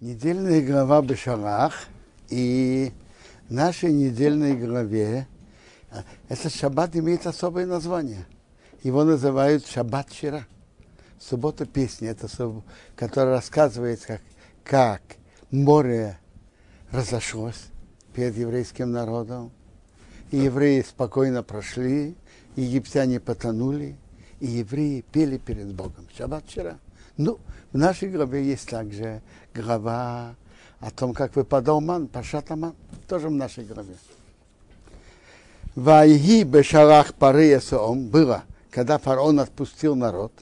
Недельная глава Бешалах и нашей недельной главе а, этот шаббат имеет особое название. Его называют шаббат вчера. Суббота песни, это, которая рассказывает, как, как море разошлось перед еврейским народом, и евреи спокойно прошли, египтяне потонули, и евреи пели перед Богом. Шаббат вчера. Ну, в нашей главе есть также глава о том, как выпадал ман, пашат ман, тоже в нашей главе. Вайги бешарах пары было, когда фараон отпустил народ.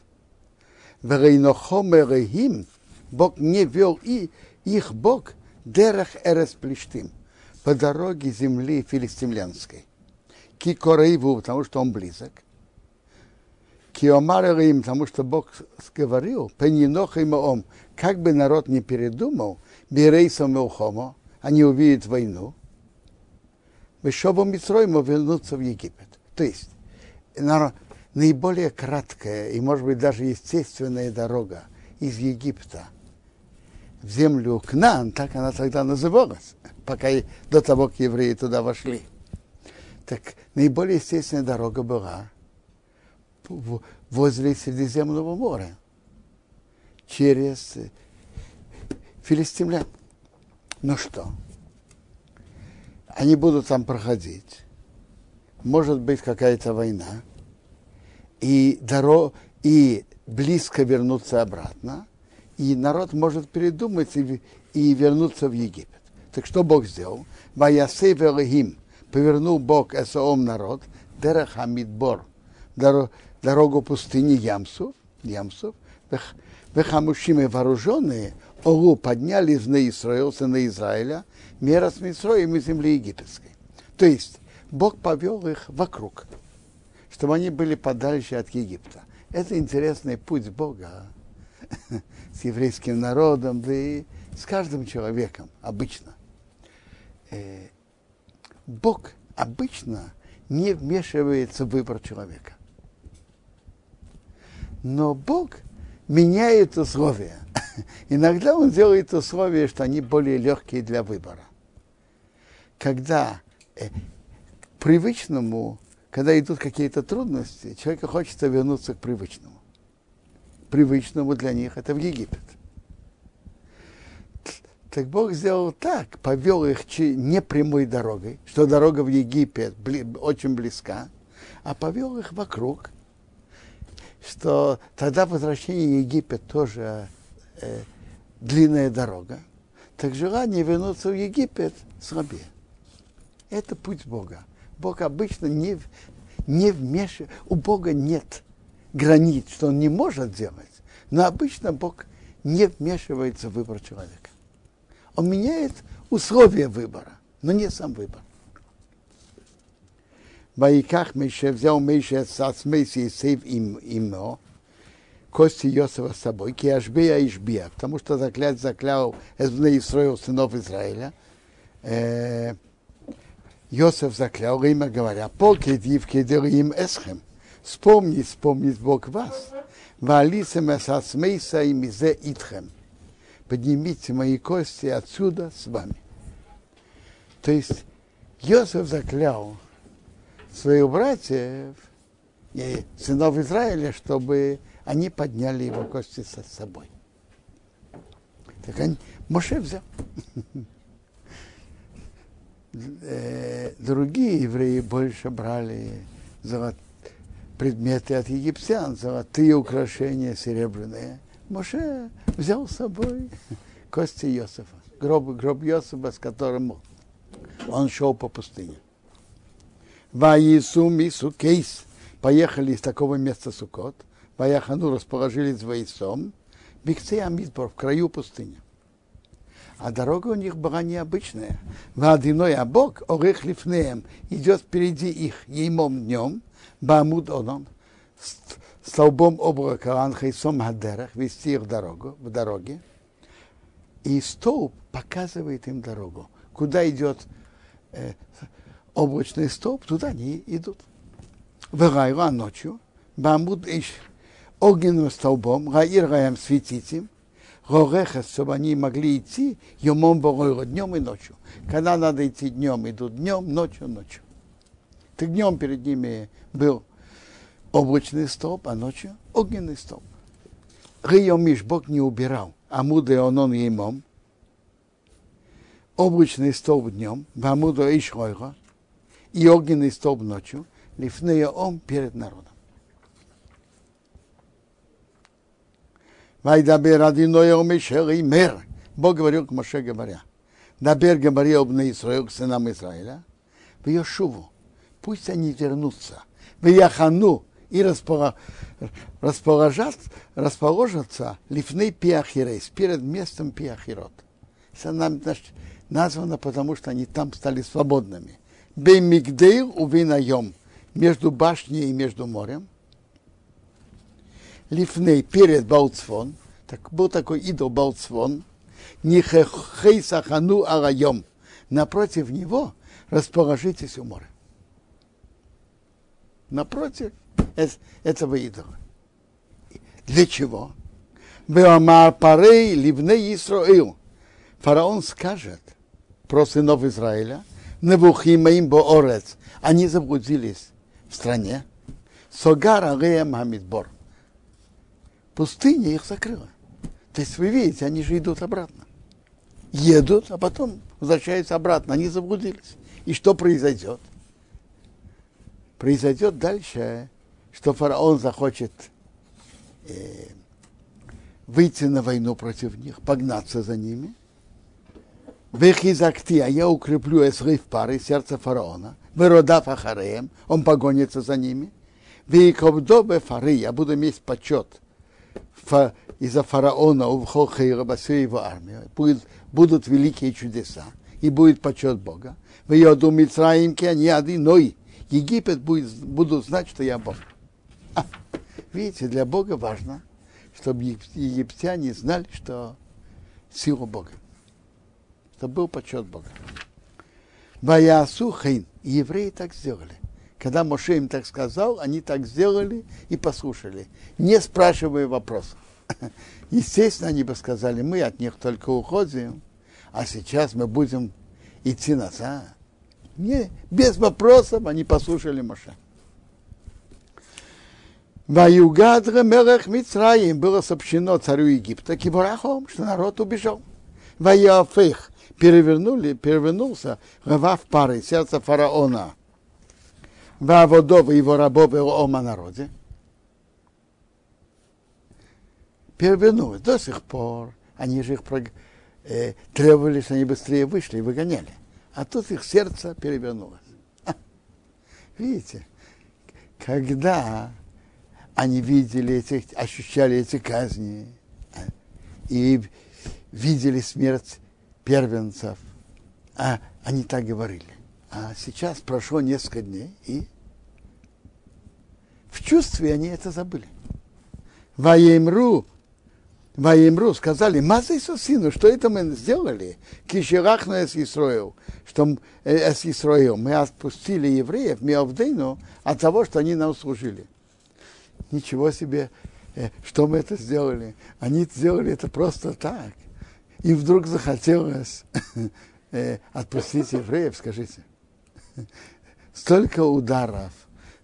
Вейнохомерехим, Бог не вел и их Бог, дерах эрес плештим, по дороге земли филистимлянской. Кикорейву, потому что он близок. Киомар им, потому что Бог говорил, пенинох им ом, как бы народ не передумал, берейсом Мелхомо, они увидят войну, Вешобом Митроима вернуться в Египет. То есть, наиболее краткая и, может быть, даже естественная дорога из Египта в землю Кнан, так она тогда называлась, пока и до того, как евреи туда вошли. Так наиболее естественная дорога была возле Средиземного моря, через филистимлян. Ну что, они будут там проходить, может быть какая-то война, и, дорог, и близко вернуться обратно, и народ может передумать и, и вернуться в Египет. Так что Бог сделал? Ваясей велихим, повернул Бог Эсаом народ, Дерахамидбор, дорогу пустыни Ямсов, Ямсов, Вехамушимы вооруженные, Огу подняли из Израиля, сына Израиля, мера с Митроем из земли египетской. То есть Бог повел их вокруг, чтобы они были подальше от Египта. Это интересный путь Бога с еврейским народом, да и с каждым человеком обычно. Э, Бог обычно не вмешивается в выбор человека. Но Бог меняет условия. Иногда он делает условия, что они более легкие для выбора. Когда э, привычному, когда идут какие-то трудности, человеку хочется вернуться к привычному. Привычному для них это в Египет. Так Бог сделал так, повел их не прямой дорогой, что дорога в Египет очень близка, а повел их вокруг, что тогда возвращение в Египет тоже э, длинная дорога. Так желание вернуться в Египет слабее. Это путь Бога. Бог обычно не, не вмешивает, у Бога нет границ, что он не может делать, но обычно Бог не вмешивается в выбор человека. Он меняет условия выбора, но не сам выбор. Ваиках Мейше взял Мейше с Мейси и сейв им имо, кости Йосифа с собой, киашбия и Ишбия, потому что заклять заклял Эзбне Исраил, сынов Израиля. Йосиф заклял, имя говоря, поки дивки им эсхем. Вспомни, вспомнит Бог вас. Валисем эсасмейса и мизе итхем. Поднимите мои кости отсюда с вами. То есть Йосиф заклял своих братьев и сынов Израиля, чтобы они подняли его кости со собой. Так они, Моше взял. Э, другие евреи больше брали золот, предметы от египтян, золотые украшения серебряные. Моше взял с собой кости Иосифа, гроб, гроб Иосифа, с которым он шел по пустыне. Ваису мису кейс. Поехали из такого места Сукот. Ваяхану расположились Ваисом. Бикце Амидбор, в краю пустыни. А дорога у них была необычная. Вадиной а Бог, орех лифнеем, идет впереди их еймом днем, бамуд оном, столбом облака анхайсом хадерах, вести их дорогу, в дороге. И столб показывает им дорогу. Куда идет э, облачный столб, туда они идут. В ночью, бамуд иш огненным столбом, гаир гаям светить им, Горехас, чтобы они могли идти емом боройро, днем и ночью. Когда надо идти днем, идут днем, ночью, ночью. Так днем перед ними был облачный столб, а ночью огненный столб. Миш Бог не убирал, амуды он он емом, облачный столб днем, Бамуда и Шойга, и огненный столб ночью, лифнея он перед народом. Вайдабер Адиноя Мишер и Мер. Бог говорил к Моше, говоря, Дабер говорил об Израилу, к сынам Израиля, в Йошуву, пусть они вернутся, в Яхану, и расположат, расположатся лифны пиахирейс, перед местом пиахирот. Это названо, потому что они там стали свободными. Беймигдейл увинаем, между башней и между морем. Лифней перед Балцфон, так, был такой идол Балцфон, Нихехей Сахану Арайом. Напротив него расположитесь у моря. Напротив этого идола. Для чего? Беомар парей ливней Исраил. Фараон скажет про сынов Израиля, Невухимаим Боорец, они заблудились в стране. Согара Реем Хамидбор. Пустыня их закрыла. То есть вы видите, они же идут обратно. Едут, а потом возвращаются обратно. Они заблудились. И что произойдет? Произойдет дальше что фараон захочет э, выйти на войну против них, погнаться за ними. Вехизакти, а я укреплю эсрыв пары сердца фараона. Выродав ахареем, он погонится за ними. Вейковдобе фары, я буду иметь почет из-за фараона у Холхейра, всю его армию. Будет, будут великие чудеса, и будет почет Бога. В Йоду Мицраимке они одиной. Египет будет, будут знать, что я Бог. Видите, для Бога важно, чтобы египтяне знали, что сила Бога. Чтобы был почет Бога. Ваясу. Евреи так сделали. Когда Моше им так сказал, они так сделали и послушали, не спрашивая вопросов. Естественно, они бы сказали, мы от них только уходим, а сейчас мы будем идти назад. Не, без вопросов они послушали Моше. Ваюгадра Мелех Мицраим было сообщено царю Египта Кибурахом, что народ убежал. Ваяфех перевернули, перевернулся в пары сердца фараона. Ваводов и его рабов и ома народе. Перевернулось до сих пор. Они же их э, требовали, что они быстрее вышли и выгоняли. А тут их сердце перевернулось. Видите, когда они видели эти, ощущали эти казни и видели смерть первенцев. А они так говорили. А сейчас прошло несколько дней, и в чувстве они это забыли. Ваемру, Ваемру сказали, Маза сыну, что это мы сделали? Кишерахну Исроил, что э, Исроил, мы отпустили евреев, мы Авдейну, от того, что они нам служили ничего себе, э, что мы это сделали. Они сделали это просто так. И вдруг захотелось э, отпустить евреев, скажите. Столько ударов,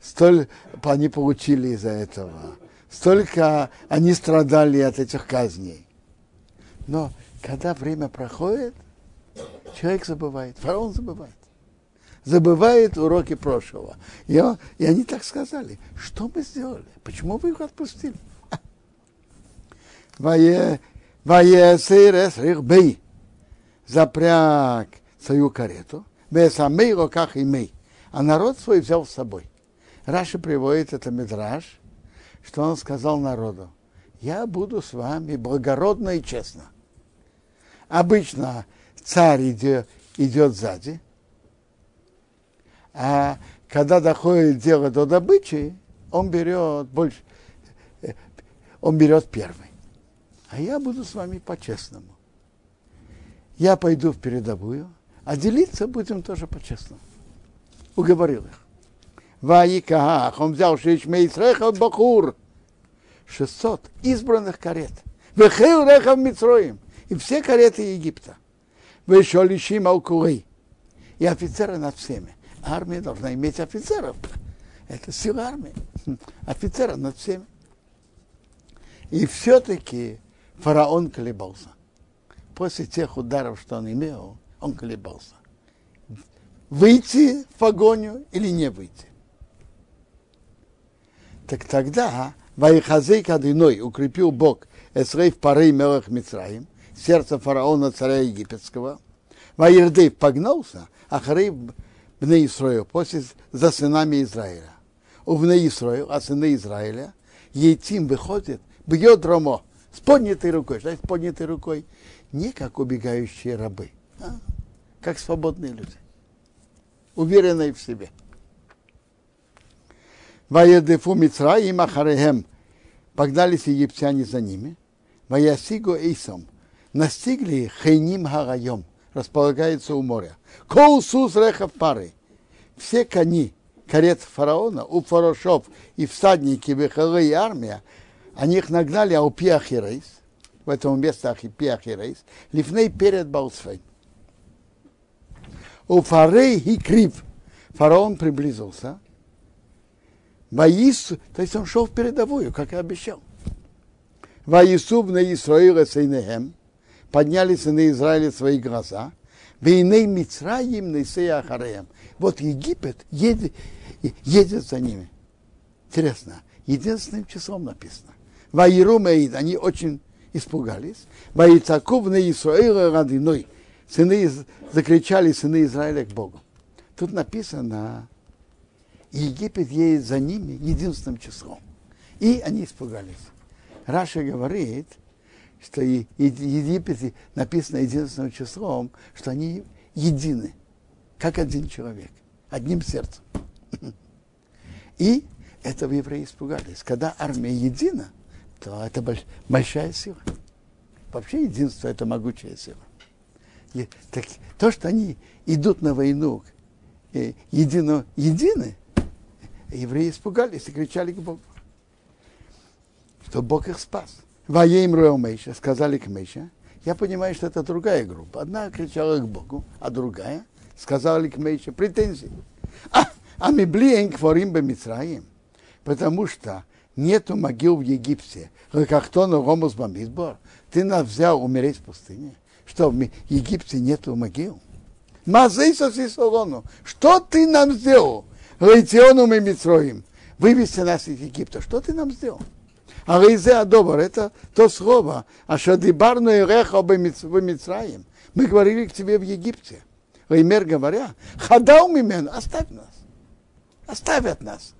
столько они получили из-за этого, столько они страдали от этих казней. Но когда время проходит, человек забывает, фараон забывает забывает уроки прошлого. И, он, и они так сказали, что мы сделали? Почему вы их отпустили? бей запряг свою карету, бесамей руках имей, а народ свой взял с собой. Раши приводит это Мидраш, что он сказал народу, я буду с вами благородно и честно. Обычно царь идет, идет сзади, а когда доходит дело до добычи, он берет больше, э, он берет первый. А я буду с вами по-честному. Я пойду в передовую, а делиться будем тоже по-честному. Уговорил их. Ваиках, он взял Шишмейсреха Бахур, 600 избранных карет. Вехейл рехав Митроим. И все кареты Египта. Вешолищим алкулы. И офицеры над всеми. Армия должна иметь офицеров. Это сила армии. Офицеры над всеми. И все-таки фараон колебался. После тех ударов, что он имел, он колебался. Выйти в погоню или не выйти. Так тогда Вайхазей Кадиной укрепил Бог Эсрей в пары Мелах Мицраим, сердце фараона царя египетского. Ваирдей погнался, а Харей Бне Исраил, после за сынами Израиля. У Бне Исраил, а сыны Израиля, Ейтим выходит, бьет Ромо с поднятой рукой. Что с поднятой рукой? Не как убегающие рабы, а как свободные люди, уверенные в себе. Ваедефу Мицраим Ахарехем. Погнались египтяне за ними. Ваясигу Эйсом. Настигли Хейним Харайом. Располагается у моря. Коусус рехав пары. Все кони карет фараона, у фарошов и всадники Вехалы и армия, они их нагнали а у Пиахирейс, в этом месте Пиахирейс, лифней перед Балсфей. У Фарей и Крив. Фараон приблизился, Ваису, то есть он шел в передовую, как и обещал. Ваису на Исраила Сейнехем, подняли сыны Израиля свои глаза, Вейней Мицраим Нейсея Ахареем. Вот Египет едет, едет за ними. Интересно, единственным числом написано. Ваиру Меид, они очень испугались. Ваицаков на Исраила Радиной. Сыны, закричали сыны Израиля к Богу. Тут написано, и Египет едет за ними единственным числом. И они испугались. Раша говорит, что Египет написано единственным числом, что они едины, как один человек, одним сердцем. И этого евреи испугались. Когда армия едина, то это большая сила. Вообще единство – это могучая сила. И, так, то, что они идут на войну э, едино, едины, евреи испугались и кричали к Богу, что Бог их спас. Воеем Мейша, сказали к Мейша. Я понимаю, что это другая группа. Одна кричала к Богу, а другая сказала к Мейше претензии. А, а мы блиен к Форим потому что нету могил в Египте. Как то на Ромус Бамидбор. Ты нас взял умереть в пустыне. Что, в Египте нету могил? Мазейса Сисолону. Что ты нам сделал? Лейтиону мы Митроим. Вывести нас из Египта. Что ты нам сделал? А Рейзе Адобар, это то слово, а Шадибарну и Реха в Мицраим. Мы говорили к тебе в Египте. Реймер говоря, хадау мимен, оставь нас. Оставят нас.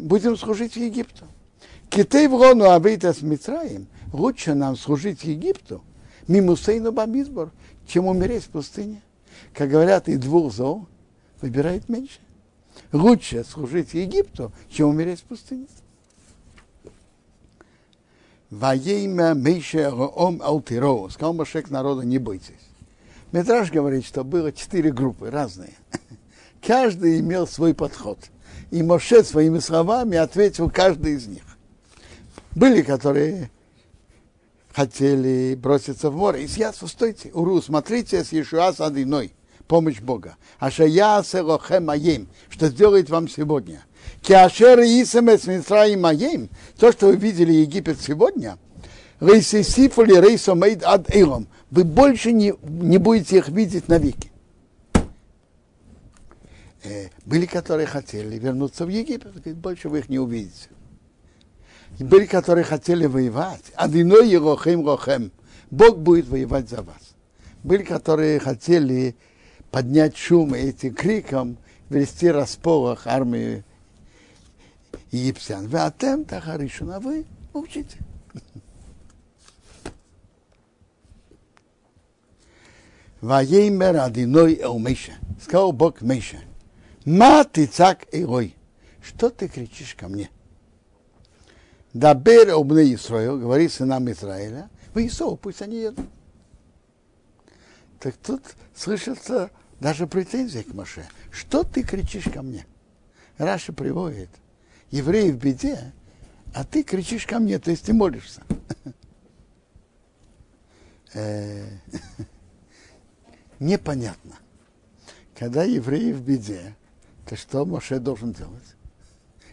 Будем служить Египту. Китей в Рону абейт эс Мицраим, лучше нам служить Египту, мимусейну бамизбор, чем умереть в пустыне как говорят, и двух зол выбирает меньше. Лучше служить Египту, чем умереть в пустыне. Воейма Мейше Ом Алтироу. Сказал Машек народа, не бойтесь. Метраж говорит, что было четыре группы разные. Каждый имел свой подход. И Моше своими словами ответил каждый из них. Были, которые хотели броситься в море. И Исьясу, стойте, Уру, смотрите с Иешуа с Адиной, помощь Бога. А я селохем аем, что сделает вам сегодня. Киашер Исемес Митраим Маем, то, что вы видели Египет сегодня, Рейсисифули Рейсомейд ад Эйлом, вы больше не, не будете их видеть навеки. Э, были, которые хотели вернуться в Египет, больше вы их не увидите. И были, которые хотели воевать. Адиной и Рохем. Бог будет воевать за вас. Были, которые хотели поднять шум этим криком, вести располох армии египтян. Вы атем тахаришуна, вы молчите. Ваеймер Адиной Эл Мейша. Сказал Бог Мейша. Ма ты цак Элой. Что ты кричишь ко мне? Дабер обны Исраил, говорит сынам Израиля, вы Исоу, пусть они едут. Так тут слышится даже претензия к Маше. Что ты кричишь ко мне? Раша приводит, евреи в беде, а ты кричишь ко мне, то есть ты молишься. Э, непонятно. Когда евреи в беде, то что Моше должен делать?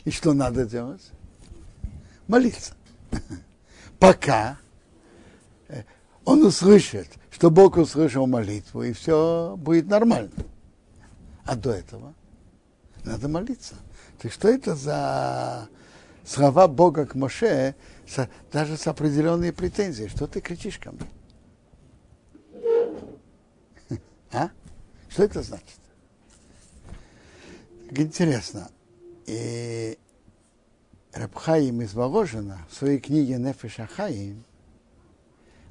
И что надо делать? Молиться. Пока э, он услышит, что Бог услышал молитву, и все будет нормально. А до этого надо молиться. Так что это за слова Бога к Моше, даже с определенной претензией? Что ты кричишь ко мне? А? Что это значит? Как интересно. И Рабхаим из Воложина в своей книге Нефеш Ахаим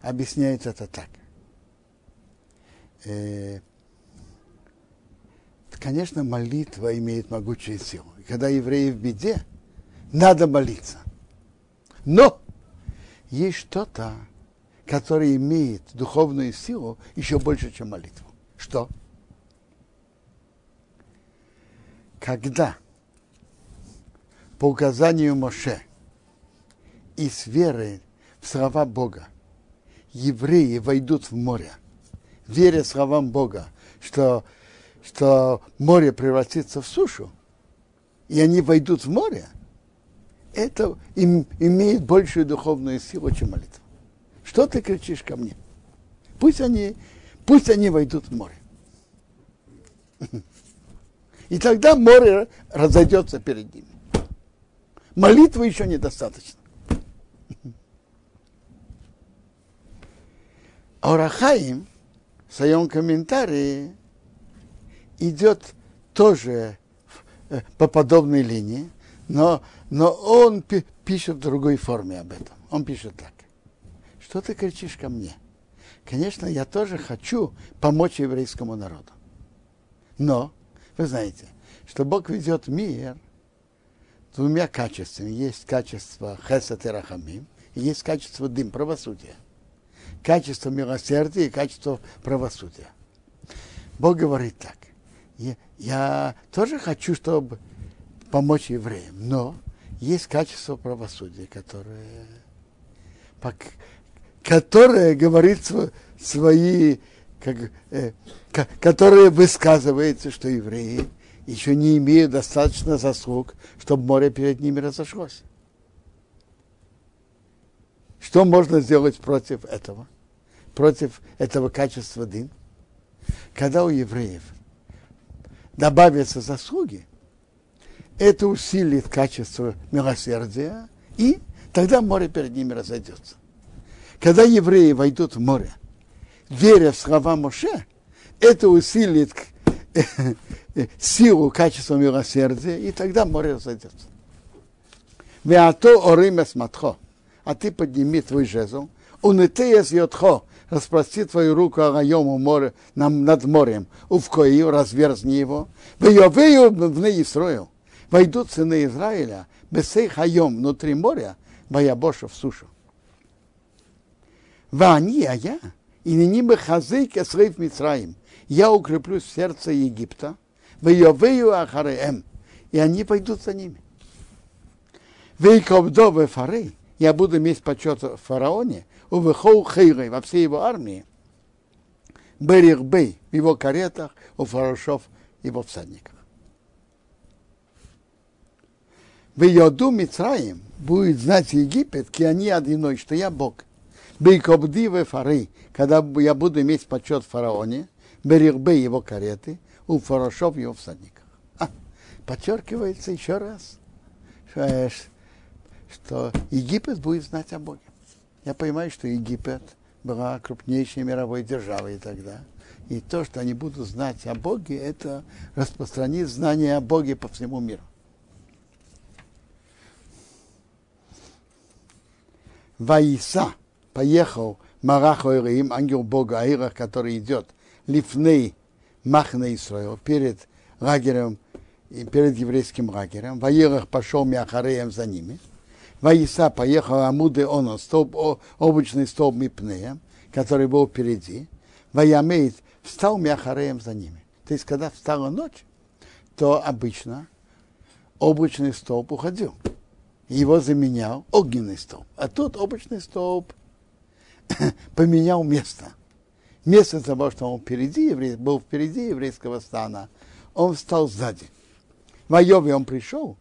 объясняет это так. Э, конечно, молитва имеет могучую силу. И когда евреи в беде, надо молиться. Но есть что-то, которое имеет духовную силу еще больше, чем молитву. Что? Когда по указанию Моше и с верой в слова Бога евреи войдут в море, веря словам Бога, что, что море превратится в сушу, и они войдут в море, это им, имеет большую духовную силу, чем молитва. Что ты кричишь ко мне? Пусть они, пусть они войдут в море. И тогда море разойдется перед ними. Молитвы еще недостаточно. Орахаим в своем комментарии идет тоже э, по подобной линии, но, но он пишет в другой форме об этом. Он пишет так. Что ты кричишь ко мне? Конечно, я тоже хочу помочь еврейскому народу. Но, вы знаете, что Бог ведет мир двумя качествами. Есть качество хесат и рахамим, и есть качество дым, правосудия. Качество милосердия и качество правосудия. Бог говорит так. Я, я тоже хочу, чтобы помочь евреям, но есть качество правосудия, которое, которое говорит свои как, э, которое высказывается, что евреи еще не имеют достаточно заслуг, чтобы море перед ними разошлось. Что можно сделать против этого? Против этого качества дым? Когда у евреев добавятся заслуги, это усилит качество милосердия, и тогда море перед ними разойдется. Когда евреи войдут в море, веря в слова Моше, это усилит силу, качество милосердия, и тогда море разойдется. Веато ориме сматхо, а ты подними твой жезл, унытеес йотхо, распрости твою руку Агайому море, над морем, увкою, разверзни его, в строил, войдут сыны Израиля, бесей хайом внутри моря, боябоша в сушу. Вани, а я, и не ними хазык слив Мицраим. Я укреплю сердце Египта, в Йовею Ахареем, и они пойдут за ними. Вейковдо в фары, я буду иметь почет в фараоне, у Вехоу Хейры, во всей его армии, Берихбей, в его каретах, у фарашов, его всадниках. В Йоду Мицраим будет знать Египет, ки они одиной, что я Бог. Бейкобдивы фары, когда я буду иметь почет в фараоне, Берирбе его кареты, у фарашов его всадниках. А, подчеркивается еще раз, что, что Египет будет знать о Боге. Я понимаю, что Египет была крупнейшей мировой державой тогда. И то, что они будут знать о Боге, это распространит знание о Боге по всему миру. Ваиса поехал Марах Ойрим, ангел Бога Аирах, который идет лифней Махна Исраил, перед лагерем, перед еврейским лагерем. Ваирах пошел Мяхареем за ними. Ваиса поехал Амуды он, столб, облачный столб Мипнея, который был впереди. Ваямейт встал Мяхареем за ними. То есть, когда встала ночь, то обычно облачный столб уходил. его заменял огненный столб. А тут облачный столб поменял место. Вместо того, что он впереди, был впереди еврейского стана, он встал сзади. В Айове он пришел,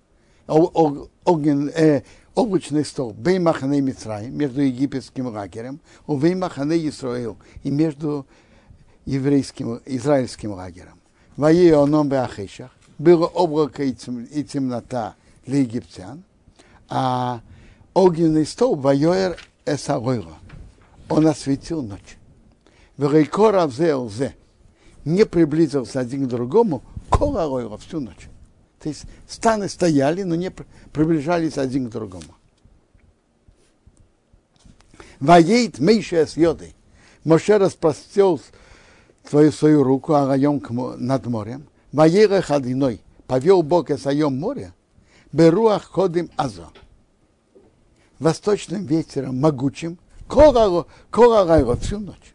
огнен, э, облачный стол, Беймахане Мицрай, между египетским лагерем, у Беймахане Исраил, и между еврейским, израильским лагерем. Вае оном Беахешах, было облако и темнота для египтян, а огненный стол Вайоэр Эсагойла, он осветил ночь. Не приблизился один к другому, кола всю ночь. То есть станы стояли, но не приближались один к другому. Воейт Мейша с йодой. Моше распростел свою, свою руку агаем над морем. Воеха хадиной. Повел Бог Эсайом море. Беруах ходим азо. Восточным ветером могучим. Кога всю ночь.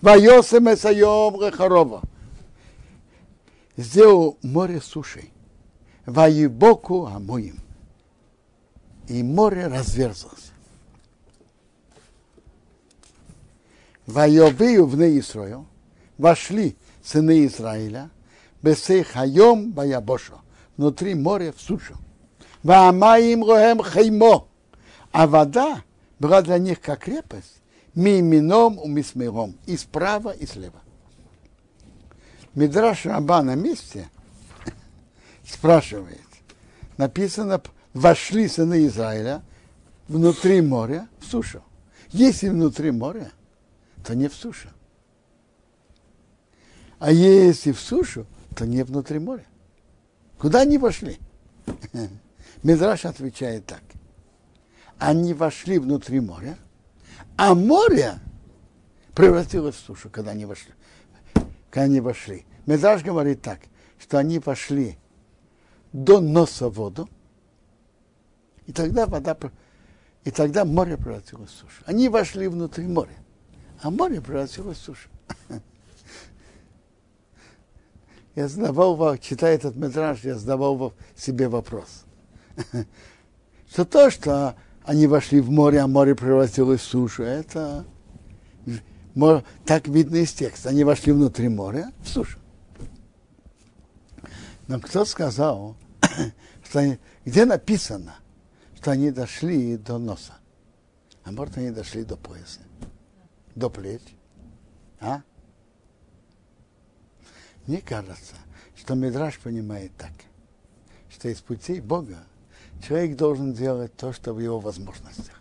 Вайосем Эсайом Рехарова. Сделал море сушей. Ваибоку Амуим. И море разверзлось. Вайовию в Неисрою вошли сыны Израиля, Бесей Хайом Баябошо, внутри моря в сушу. Ваамаим Рохем Хаймо, а вода была для них как крепость, мимином у мисмиром, и справа, и слева. Мидраш Раба на месте спрашивает, написано, вошли сыны Израиля внутри моря в сушу. Если внутри моря, то не в сушу. А если в сушу, то не внутри моря. Куда они вошли? Мидраш отвечает так. Они вошли внутри моря, а море превратилось в сушу, когда они вошли. Когда они вошли. Медраж говорит так, что они вошли до носа воду, и тогда вода, и тогда море превратилось в сушу. Они вошли внутри моря, а море превратилось в сушу. Я задавал, читая этот метраж, я задавал себе вопрос. Что то, что они вошли в море, а море превратилось в сушу, это так видно из текста. Они вошли внутри моря, в сушу. Но кто сказал, что они, где написано, что они дошли до носа? А может, они дошли до пояса, до плеч? А? Мне кажется, что Мидраш понимает так, что из путей Бога человек должен делать то, что в его возможностях.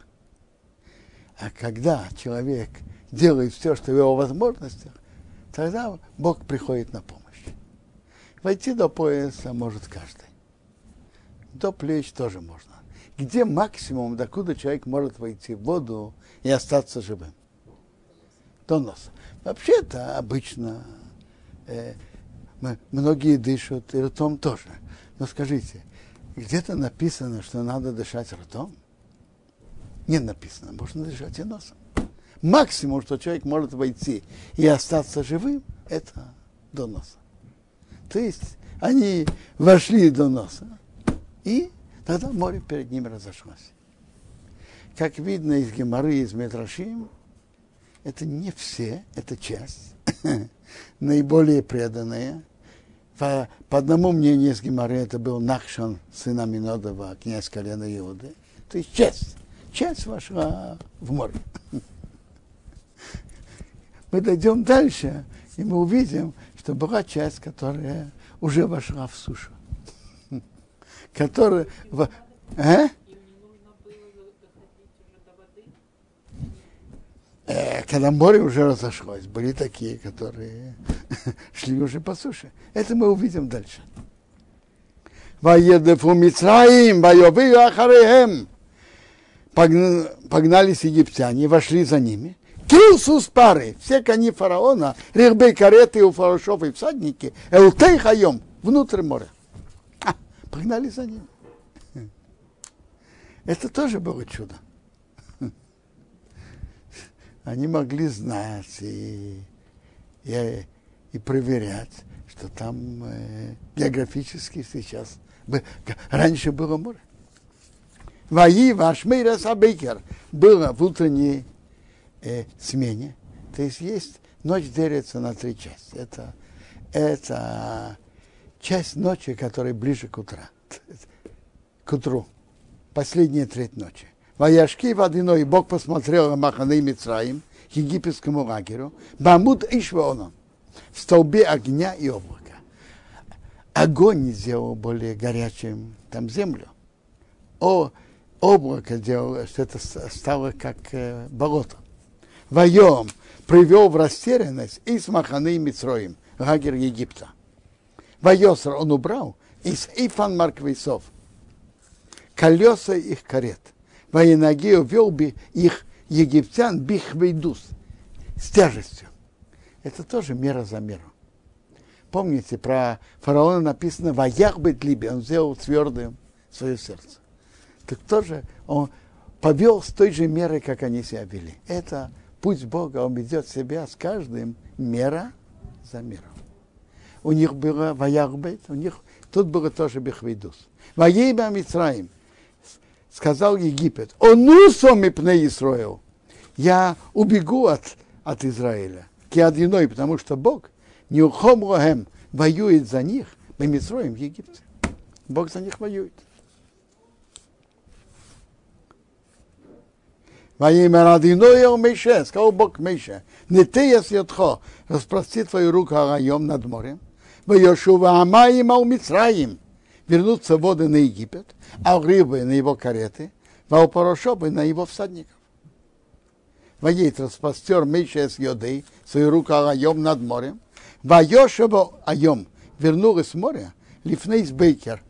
А когда человек делает все, что в его возможностях, тогда Бог приходит на помощь. Войти до пояса может каждый. До плеч тоже можно. Где максимум, докуда человек может войти в воду и остаться живым? До носа. Вообще-то обычно э, многие дышат и ртом тоже. Но скажите, где-то написано, что надо дышать ртом? Не написано, можно дышать и носом. Максимум, что человек может войти и остаться живым, это до носа. То есть они вошли до носа, и тогда море перед ними разошлось. Как видно из Геморы, из Метрашим, это не все, это часть, наиболее преданные – по, по одному мнению из Гимары это был Нахшан, сын Аминодова, князь колена Иуды. То есть часть, часть вошла в море. Мы дойдем дальше, и мы увидим, что была часть, которая уже вошла в сушу. Которая... А? Э, когда море уже разошлось, были такие, которые шли уже по суше. Это мы увидим дальше. Воедефу Мицраим, воевы Ахареем. Погнались египтяне, вошли за ними. Килсус пары, все кони фараона, рехбей кареты у фарашов и всадники, элтей хайом, внутрь моря. А, погнали за ними. Это тоже было чудо они могли знать и, и, и проверять, что там э, географически сейчас, раньше было море. Ваи ваш Сабейкер было в утренней э, смене. То есть есть ночь делится на три части. Это, это часть ночи, которая ближе к утру. К утру. Последняя треть ночи. Ваяшки водяной Бог посмотрел на Маханы Мицраим, египетскому лагерю, Бамуд Ишвоном, в столбе огня и облака. Огонь сделал более горячим там землю. О, облако делало, что это стало как э, болото. Воем привел в растерянность из Маханы и Мицроим, лагерь Египта. Воеср он убрал из Ифан Марквейсов, колеса их карет. Военноги увел бы их египтян бихвейдус, с тяжестью. Это тоже мера за меру. Помните, про фараона написано «Ваях быть либе», он сделал твердым свое сердце. Так тоже он повел с той же мерой, как они себя вели. Это путь Бога, он ведет себя с каждым мера за мером. У них было «Ваях у них тут было тоже бихвейдус. «Ваейба Мицраим», сказал Египет, «Онусом и пне Исроил». Я убегу от, от Израиля, киадиной, потому что Бог не ухом лохем воюет за них, мы Митроем в Египте. Бог за них воюет. Во имя Радиноя Мейше, сказал Бог Мейше, не ты, если отхо, распрости твою руку Араем над морем, в Йошува Амаим Аумицраим, вернутся воды на Египет, а рыбы на его кареты, а порошобы на его всадников. Воит распостер Мейше с Йодей, свою руку Араем над морем, Вайошево Айом вернулась с моря, Лифнейс Бейкер,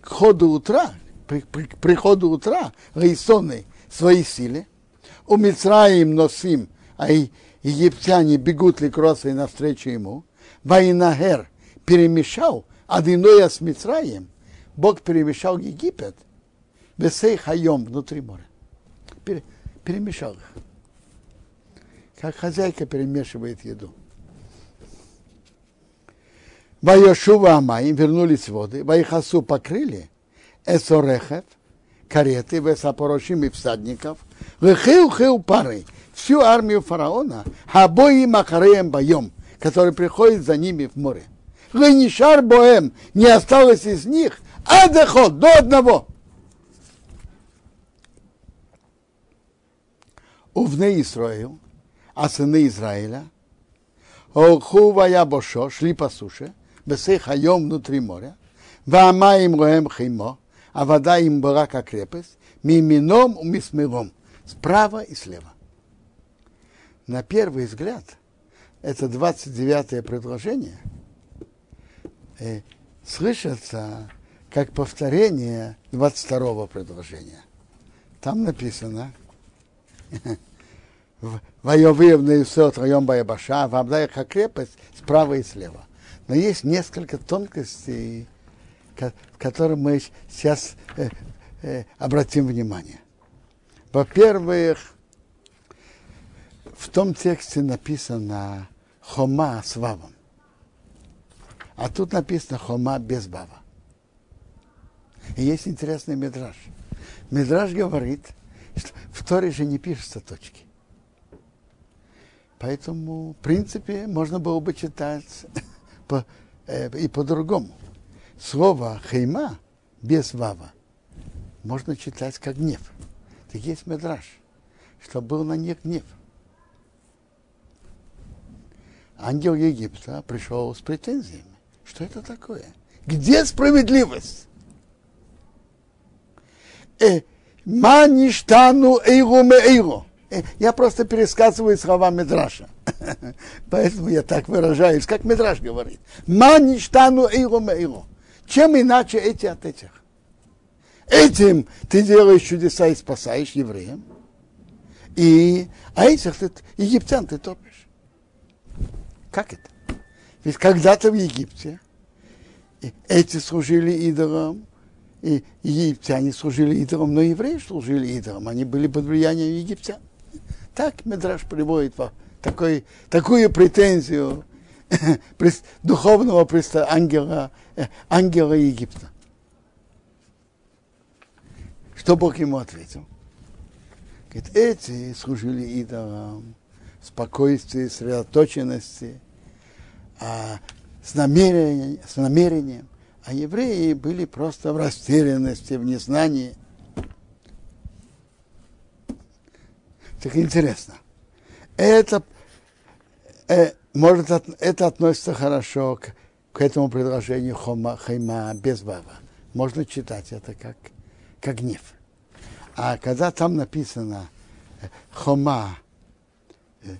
к ходу утра, при, при, приходу утра, Рейсоны свои силы, у Мицраим носим, а египтяне бегут ли кросой навстречу ему, Вайнагер перемешал Адиноя с Мицраем, Бог перемешал Египет, Весей Хайом внутри моря. Перемешал их. Как хозяйка перемешивает еду. Вайошува Амаим, вернулись воды, Вайхасу покрыли, Эсорехев, кареты, Весапорошим и всадников, Вехил хил пары, всю армию фараона, Хабои Махареем Байом, который приходит за ними в море. Ленишар Боем, не осталось из них, а доход до одного. Увны Исраил, а сыны Израиля, Олху Бошо, шли по суше, Бесей Хайом внутри моря, Ваамаим Роем Химо, а вода им была как крепость, мимином и мисмилом, справа и слева. На первый взгляд, это 29-е предложение, э, слышится как повторение 22-го предложения. Там написано, Воевые в Наисот, район Баябаша, в Абдая крепость справа и слева. Но есть несколько тонкостей, в которые мы сейчас э, э, обратим внимание. Во-первых, в том тексте написано хома с вавом. А тут написано хома без вава. И есть интересный медраж. Медраж говорит, что в Торе же не пишутся точки. Поэтому, в принципе, можно было бы читать по, э, и по-другому. Слово хейма без вава можно читать как гнев. Так есть медраж, что был на них гнев. Ангел Египта пришел с претензиями. Что это такое? Где справедливость? Э, Маништану эйру ме эйру. Э, я просто пересказываю слова Медраша. Поэтому я так выражаюсь, как Медраш говорит. Маништану эйру мейру. Чем иначе эти от этих? Этим ты делаешь чудеса и спасаешь евреям. И, а этих ты, египтян ты топишь. Как это? Ведь когда-то в Египте эти служили идолам, и египтяне служили идолам, но евреи служили идолам. Они были под влиянием египтян. Так Медраж приводит такой, такую претензию духовного ангела, ангела Египта. Что Бог ему ответил? Говорит, эти служили идолам спокойствия, сосредоточенности, а с, намерением, с намерением. А евреи были просто в растерянности, в незнании. Так интересно. Это, э, может, от, это относится хорошо к, к этому предложению хома, хайма без баба. Можно читать это как, как гнев. А когда там написано э, хома э,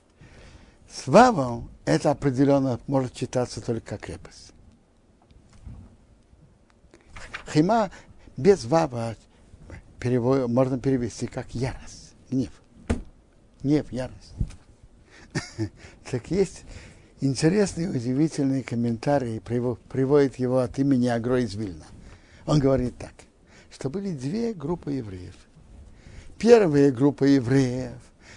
с вавом, это определенно может читаться только как крепость. Хима без вава перевод, можно перевести как ярость, гнев. Гнев, ярость. так есть интересный, удивительный комментарий, приводит его от имени Агро из Вильна. Он говорит так, что были две группы евреев. Первая группа евреев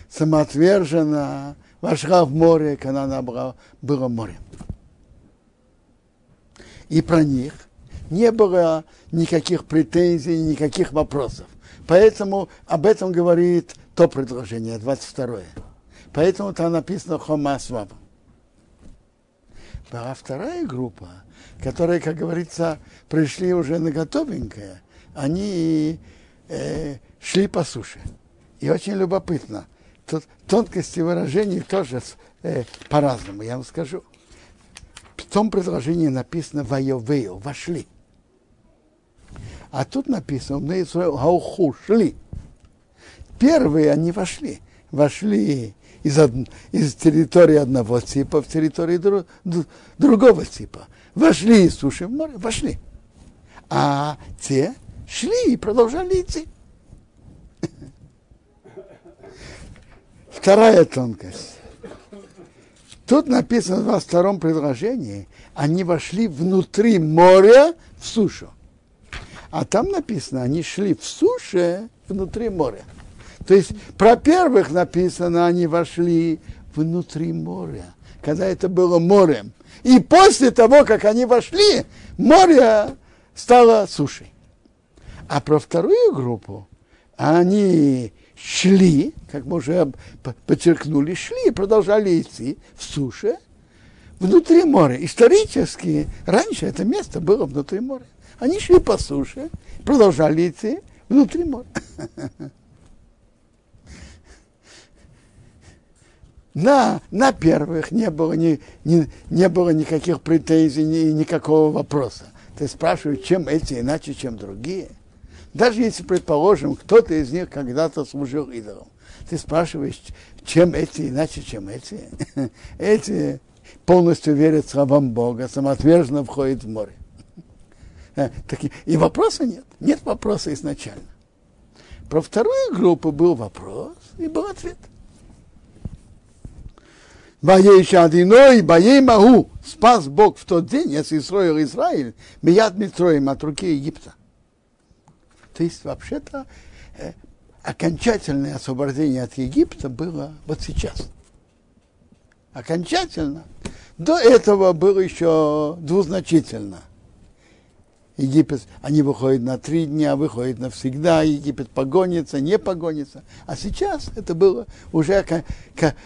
самоотверженно вошла в море, когда она была, было море. И про них не было никаких претензий, никаких вопросов. Поэтому об этом говорит то предложение, 22 Поэтому там написано Хома Сваба. А вторая группа, которая, как говорится, пришли уже на готовенькое, они э, шли по суше. И очень любопытно. Тут тонкости выражений тоже э, по-разному, я вам скажу. В том предложении написано «воевею», «вошли». А тут написано «на Исраил хауху» шли. Первые они вошли. Вошли из, од... из территории одного типа в территорию дру... другого типа. Вошли из суши в море, вошли. А те шли и продолжали идти. Вторая тонкость. Тут написано в 22 предложении, они вошли внутри моря в сушу. А там написано, они шли в суше внутри моря. То есть про первых написано, они вошли внутри моря, когда это было морем. И после того, как они вошли, море стало сушей. А про вторую группу, они шли, как мы уже подчеркнули, шли и продолжали идти в суше внутри моря. Исторически раньше это место было внутри моря. Они шли по суше, продолжали идти внутри моря. На, на первых не было, ни, ни, не было никаких претензий, ни, никакого вопроса. Ты спрашиваешь, чем эти иначе, чем другие? Даже если, предположим, кто-то из них когда-то служил идолом, ты спрашиваешь, чем эти иначе, чем эти? Эти полностью верят словам Бога, самоотверженно входят в море. Э, и вопроса нет. Нет вопроса изначально. Про вторую группу был вопрос и был ответ. Ваейшадиной, Баей Магу, спас Бог в тот день, если строил Израиль, Мияд Митроем от руки Египта. То есть, вообще-то, э, окончательное освобождение от Египта было вот сейчас. Окончательно. До этого было еще двузначительно. Египет, они выходят на три дня, выходят навсегда, Египет погонится, не погонится. А сейчас это было уже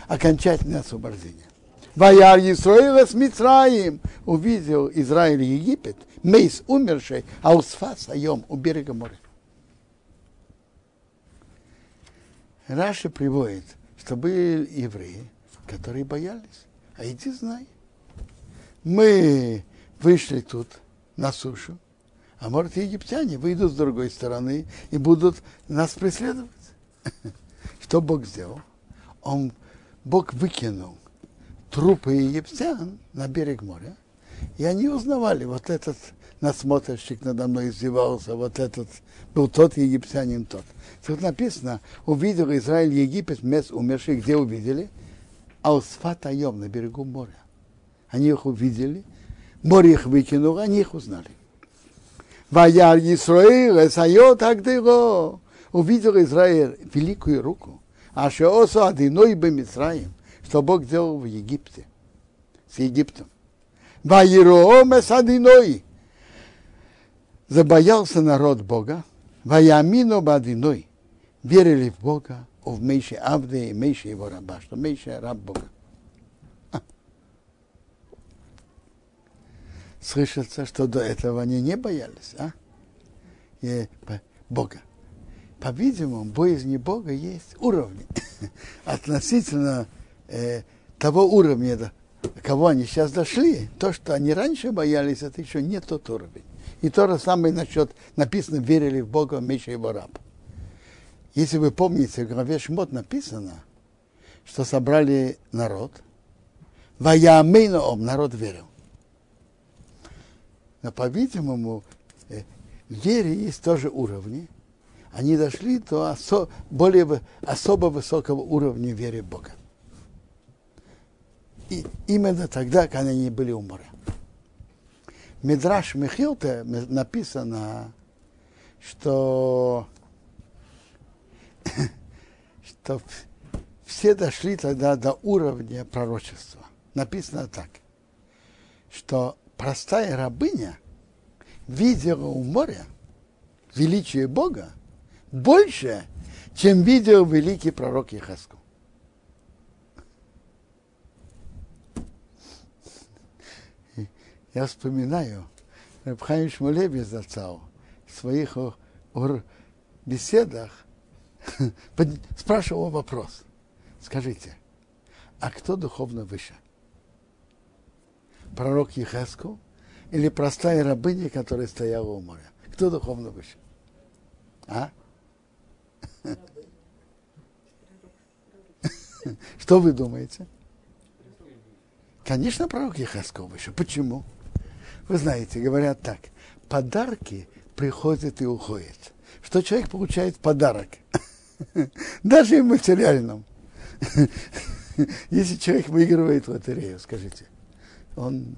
окончательное освобождение. Ваяр Исраила с Мицраим увидел Израиль Египет, Мейс умерший, а Усфа Сайом у берега моря. Раши приводит, что были евреи, которые боялись. А иди знай. Мы вышли тут на сушу, а может, египтяне выйдут с другой стороны и будут нас преследовать. Что Бог сделал? Он, Бог выкинул трупы египтян на берег моря, и они узнавали, вот этот насмотрщик надо мной издевался, вот этот был тот египтянин тот. Тут написано, увидел Израиль Египет, мест умерших, где увидели? Алсфат Айом, на берегу моря. Они их увидели, море их выкинуло, они их узнали. Ваяр Исраил, Эсайот Агдыго. Увидел Израиль великую руку. А Шеосу Адиной Бемисраим, что Бог делал в Египте, с Египтом. Ваероом Эсадиной. Забоялся народ Бога, Ваямину бадиной. Верили в Бога, в Мейши Авде и Мейши его раба, что Мейши раб Бога. Слышится, что до этого они не боялись, а? И, Бога. По-видимому, боязни Бога есть уровни относительно э, того уровня, кого они сейчас дошли. То, что они раньше боялись, это еще не тот уровень. И то же самое насчет, написано, верили в Бога, Миша его раб. Если вы помните, в главе Шмот написано, что собрали народ, Ваямейноом, народ верил. Но, по-видимому, э, вере есть тоже уровни. Они дошли до осо- более особо высокого уровня веры в Бога. И именно тогда, когда они были у моря. Медраш Михилте написано, что, что все дошли тогда до уровня пророчества. Написано так, что простая рабыня видела у моря величие Бога больше, чем видел великий пророк Ехаску. Я вспоминаю, Рабхайм Шмулеби зацал в своих беседах спрашивал вопрос. Скажите, а кто духовно выше? Пророк Ехеску или простая рабыня, которая стояла у моря? Кто духовно выше? А? Что вы думаете? Конечно, пророк Ехасков выше. Почему? Вы знаете, говорят так, подарки приходят и уходят. Что человек получает подарок, даже и материальном. Если человек выигрывает лотерею, скажите, он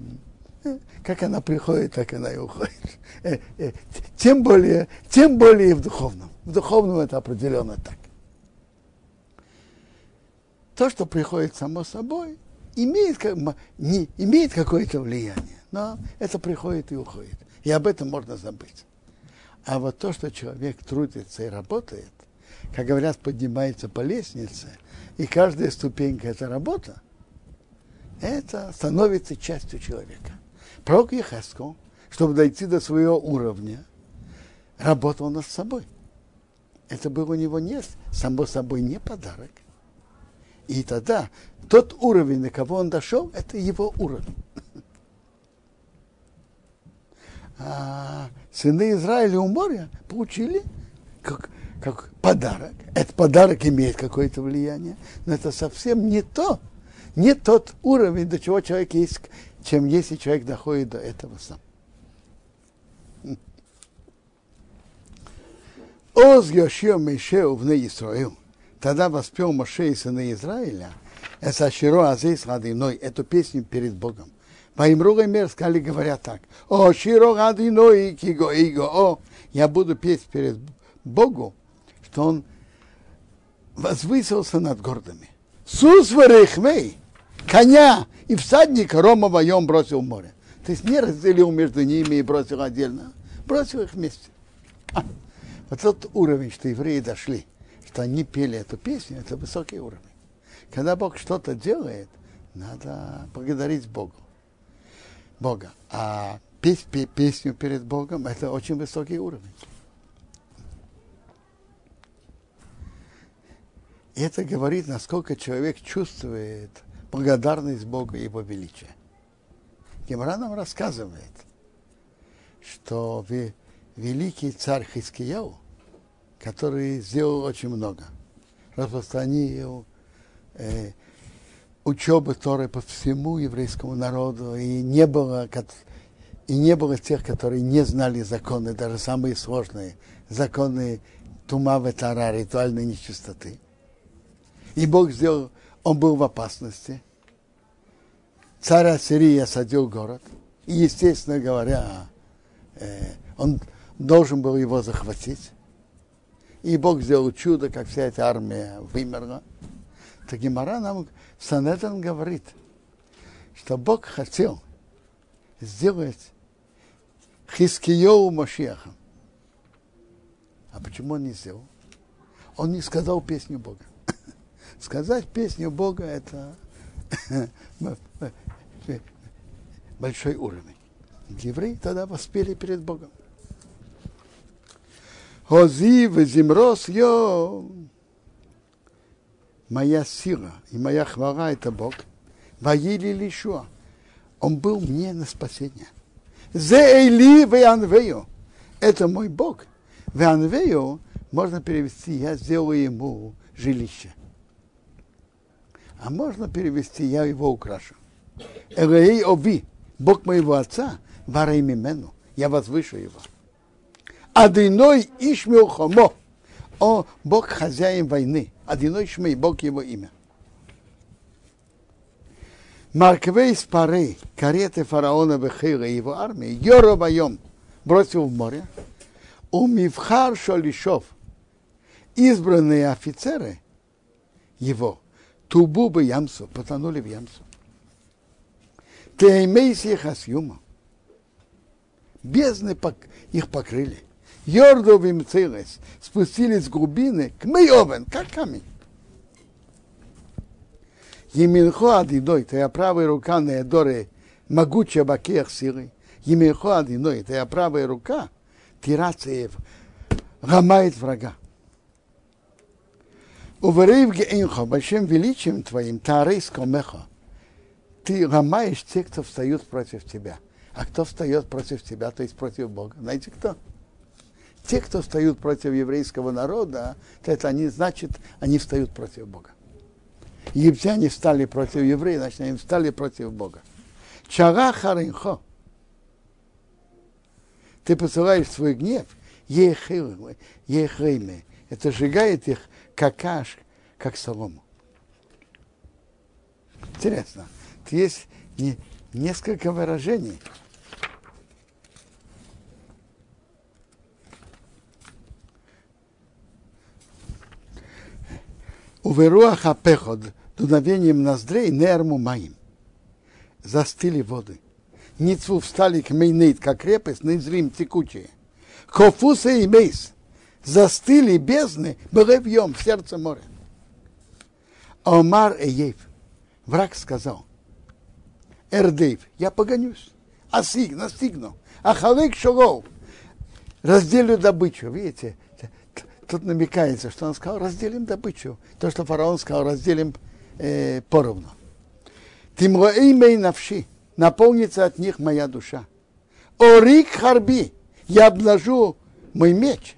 как она приходит, так она и уходит. Э, э, тем более, тем более и в духовном. В духовном это определенно так. То, что приходит само собой, имеет, имеет какое-то влияние, но это приходит и уходит. И об этом можно забыть. А вот то, что человек трудится и работает, как говорят, поднимается по лестнице, и каждая ступенька – это работа, это становится частью человека. Пророк Ехесков, чтобы дойти до своего уровня, работал над собой. Это был у него не, само собой, не подарок. И тогда тот уровень, на кого он дошел, это его уровень. А сыны Израиля у моря получили как, как подарок. Этот подарок имеет какое-то влияние, но это совсем не то, не тот уровень, до чего человек есть, чем если человек доходит до этого сам. Оз Йошио Мешеу в Исраил. Тогда воспел Моше и сыны Израиля, это Широ Азис Радиной, эту песню перед Богом. По им мер сказали, говорят так. О, Широ Радиной, Киго, Иго, о, я буду петь перед Богу, что он возвысился над гордыми. Сус Варехмей, коня и всадника Рома воем бросил в море. То есть не разделил между ними и бросил отдельно, бросил их вместе. А, вот тот уровень, что евреи дошли, что они пели эту песню, это высокий уровень. Когда Бог что-то делает, надо благодарить Богу. Бога. А петь песню перед Богом это очень высокий уровень. Это говорит, насколько человек чувствует благодарность Бога и Его величия. Гемора нам рассказывает, что великий царь Хискияу, который сделал очень много, распространил э, учебы Торы по всему еврейскому народу, и не было, и не было тех, которые не знали законы, даже самые сложные, законы тума ветара, ритуальной нечистоты. И Бог сделал, он был в опасности. Царь Ассирии осадил город. И, естественно говоря, э, он должен был его захватить. И Бог сделал чудо, как вся эта армия вымерла. Так Гимара нам Санедрин говорит, что Бог хотел сделать Хискиеву Машехом. А почему он не сделал? Он не сказал песню Бога. Сказать песню Бога это большой уровень. Евреи тогда воспели перед Богом. Хози зимрос йо. Моя сила и моя хвала это Бог. Воили лишуа. Он был мне на спасение. Зе эйли веанвею. Это мой Бог. Веанвею можно перевести, я сделаю ему жилище. А можно перевести, я его украшу. Элей оби, Бог моего отца, вара имену, я возвышу его. Адиной Ишмил Хомо, о, Бог хозяин войны. Адиной Шмей, Бог его имя. Марквей с пары, кареты фараона Бехейла и его армии, Йоровайом бросил в море, у Мивхар Шолишов, избранные офицеры его, Тубу бы Ямсу, потонули в Ямсу. Теймейси Хасюма. Бездны их покрыли. Йордов им целес, спустились с глубины к Мейовен, как камень. Еминхо Адиной, твоя правая рука на Эдоре, могучая бакех силы. Еминхо Адиной, твоя правая рука, тирацеев, ломает врага. Уверив геинхо, большим величием твоим, тарейс комеха, ты ломаешь тех, кто встают против тебя. А кто встает против тебя, то есть против Бога? Знаете кто? Те, кто встают против еврейского народа, то это они, значит, они встают против Бога. Египтяне встали против евреев, значит, они встали против Бога. Чара харинхо. Ты посылаешь свой гнев, ехейме. Это сжигает их, как каш, как солому. Интересно. Есть не, несколько выражений. וברוח אפיך, дуновением ноздрей, נערמו מים. Застыли воды. נצבו встали כמו נד, как крепость, נוזלים текучие. קפאו תהומות. Застыли бездны, בלב ים в сердце моря. אמר אויב. Враг сказал, ארדוף, я погонюсь. אשיג, настигну. Ахавек шогов. Разделю добычу. Видите, тут намекается, что он сказал, разделим добычу. То, что фараон сказал, разделим э, поровну. Тимроэй навши, наполнится от них моя душа. Орик харби, я обнажу мой меч.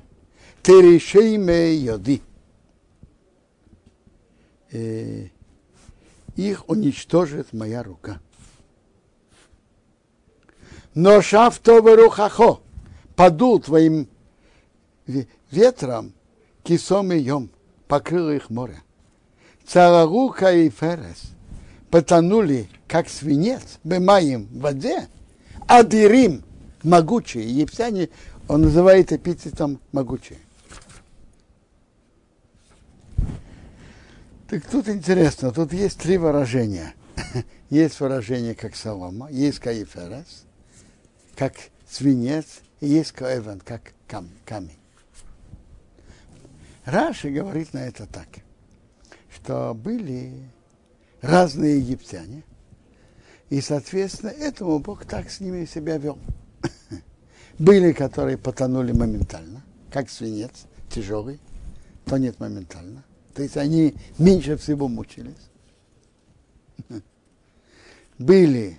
Терешей ме йоди. Э, их уничтожит моя рука. Но шафтоварухахо, подул твоим ветром кисом и йом, покрыл их море. Царарука и ферес потонули, как свинец, бемаем в воде, а дирим могучие. Египтяне, он называет эпитетом могучие. Так тут интересно, тут есть три выражения. Есть выражение как солома, есть каиферес, как свинец, и есть коэвен, как кам, камень. Раши говорит на это так, что были разные египтяне, и, соответственно, этому Бог так с ними себя вел. Были, которые потонули моментально, как свинец, тяжелый, тонет моментально. То есть они меньше всего мучились. Были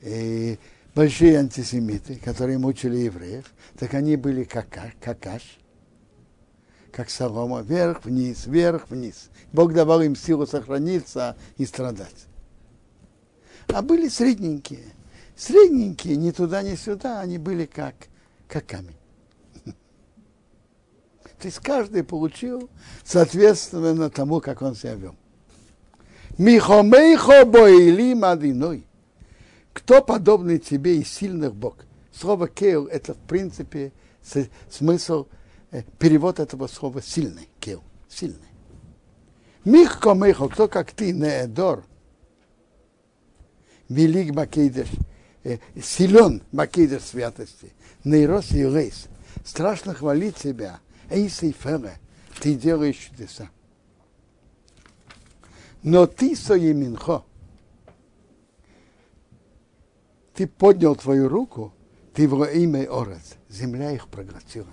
и большие антисемиты, которые мучили евреев, так они были как какаш, как солома, вверх-вниз, вверх-вниз. Бог давал им силу сохраниться и страдать. А были средненькие. Средненькие, ни туда, ни сюда, они были как, как камень. То есть каждый получил соответственно тому, как он себя вел. Михомейхо боили мадиной. Кто подобный тебе из сильных Бог? Слово кейл это в принципе смысл перевод этого слова сильный, кил, сильный. Михко михо, кто как ты, неэдор, велик Макейдеш, э, силен Макейдеш святости, нейрос и лейс, страшно хвалить тебя. Эй, Сейфере, ты делаешь чудеса. Но ты, Соеминхо, ты поднял твою руку, ты в имя Орец, земля их проглотила.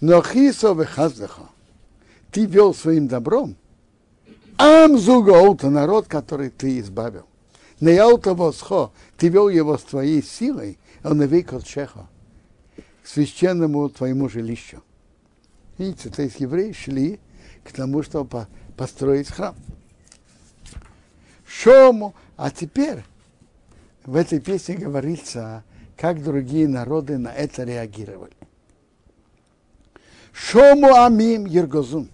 Но Хисо Вехаздеха, ты вел своим добром, Амзугаута, народ, который ты избавил. Неялта Восхо, ты вел его с твоей силой, он навек от Чеха, к священному твоему жилищу. Видите, то есть евреи шли к тому, чтобы построить храм. Шому, а теперь в этой песне говорится, как другие народы на это реагировали. Шому амим Ергозун.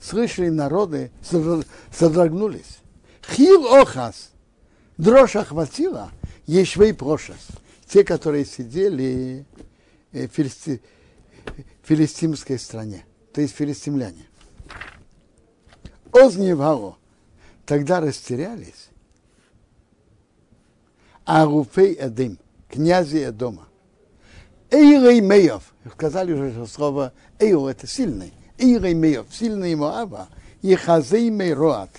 Слышали народы, содрогнулись. Хил охас. Дрожь охватила. Ешвей прошас. Те, которые сидели в филисти, филистимской стране. То есть филистимляне. Озневало. Тогда растерялись. Аруфей Эдим, князи Эдома. Эйрей Меев, сказали уже что слово Эйр это сильный. Эйрей Меев, сильный Моаба, и Хазей Мейроат.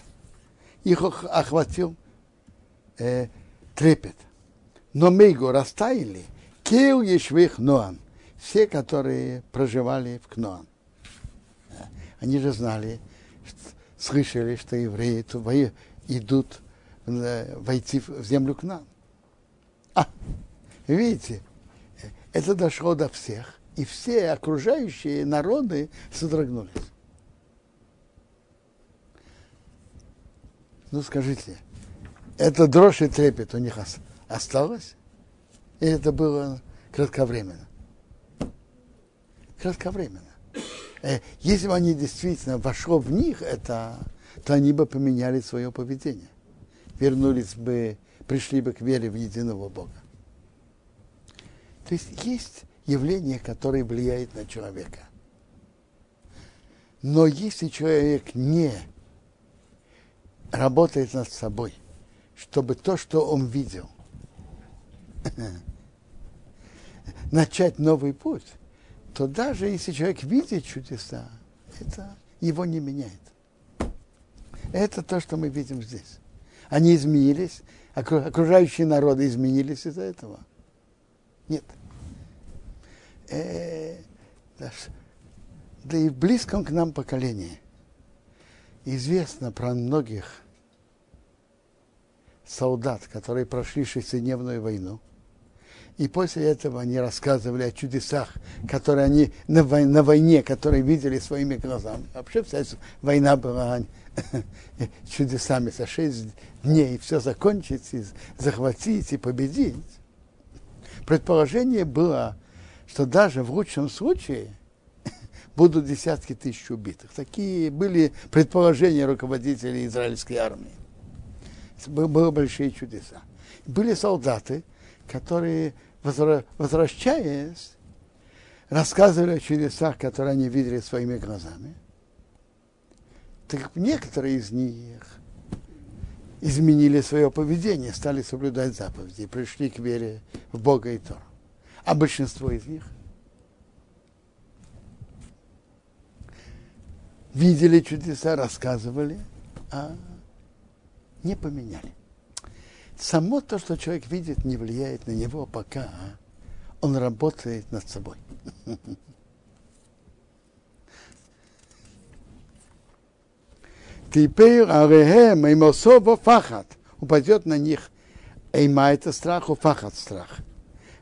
Их охватил э, трепет. Но Мейгу растаяли, Кеу Ешвих Ноан, все, которые проживали в Кноан. Они же знали, слышали, что евреи идут войти в землю к нам. А, видите, это дошло до всех, и все окружающие народы содрогнулись. Ну, скажите, это дрожь и трепет у них осталось? Или это было кратковременно? Кратковременно. Э, если бы они действительно вошло в них это, то они бы поменяли свое поведение. Вернулись бы, пришли бы к вере в единого Бога. То есть есть явление, которое влияет на человека. Но если человек не работает над собой, чтобы то, что он видел, начать новый путь, то даже если человек видит чудеса, это его не меняет. Это то, что мы видим здесь. Они изменились, окружающие народы изменились из-за этого. Нет. Э, да и в близком к нам поколении известно про многих солдат, которые прошли шестидневную войну, и после этого они рассказывали о чудесах, которые они на, вой, на войне, которые видели своими глазами. Вообще вся война была чудесами за шесть дней. Все закончить, и захватить и победить. Предположение было, что даже в лучшем случае будут десятки тысяч убитых. Такие были предположения руководителей израильской армии. Были большие чудеса. Были солдаты, которые возвращаясь, рассказывали о чудесах, которые они видели своими глазами. Так некоторые из них изменили свое поведение, стали соблюдать заповеди, пришли к вере в Бога и Тору. А большинство из них видели чудеса, рассказывали, а не поменяли само то, что человек видит, не влияет на него, пока он работает над собой. Теперь арехем особо фахат. Упадет на них эйма это страх, фахат страх.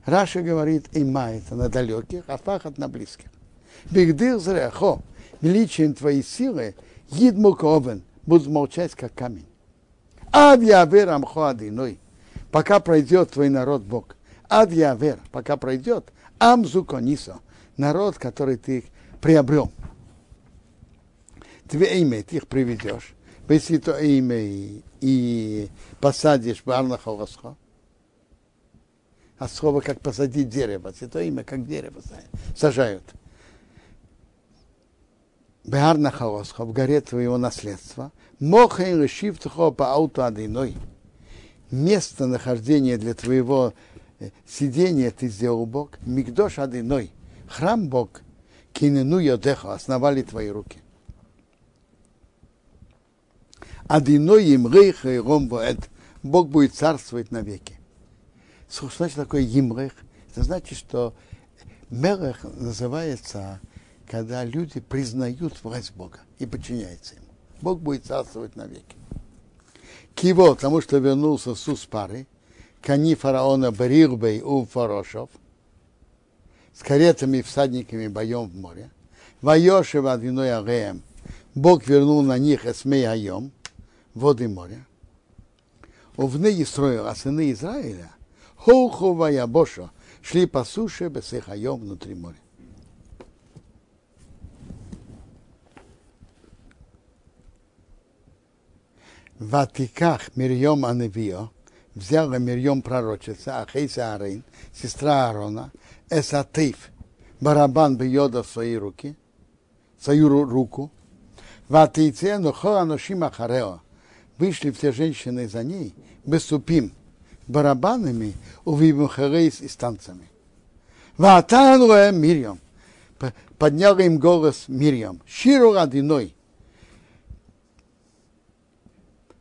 Раша говорит эйма это на далеких, а фахат на близких. Бигдир зряхо, величием твоей силы, едмук овен, будут молчать, как камень. Ад явер амхо адиной. Пока пройдет твой народ Бог. Ад явер, пока пройдет. Амзу конисо. Народ, который ты приобрел. Твое имя, ты их приведешь. Если то имя и, и посадишь в Арнахаласхо. А слово как посадить дерево. Это имя как дерево сажают. Беарнахалосха, в горе твоего наследства, מכון לשבתך פעלת אדני. Место нахождения для твоего сидение ты сделал Бог, מקדש אדני, храм Бог, כוננו ידיך, основали твои руки. אדני ימלוך לעולם ועד, Бог будет царствовать навеки. Что значит такое ימלוך? Это значит, что מלך называется, когда люди признают власть Бога и подчиняются ему. Бог будет царствовать навеки. Киво, потому что вернулся Сус пары, кони фараона Барирбей у Фарошов, с каретами и всадниками боем в море. Вайошева одиной Ареем. Бог вернул на них Эсмей Айом, воды моря. Увны Исроил, а сыны Израиля, Хоухова Ябошо, шли по суше Айом внутри моря. Ватиках Мирьем Аневио, взяла Мирьем пророчица, Ахейса Арейн, сестра Аарона, Эсатыв, барабан Бьода в свои руки, свою руку, Ватице Нохоаношим Ахарео, вышли все женщины за ней, бесупим, барабанами, увимухарейс и станцами. Ватануэ Мирьем, поднял им голос Мирьем, Ширу Радиной,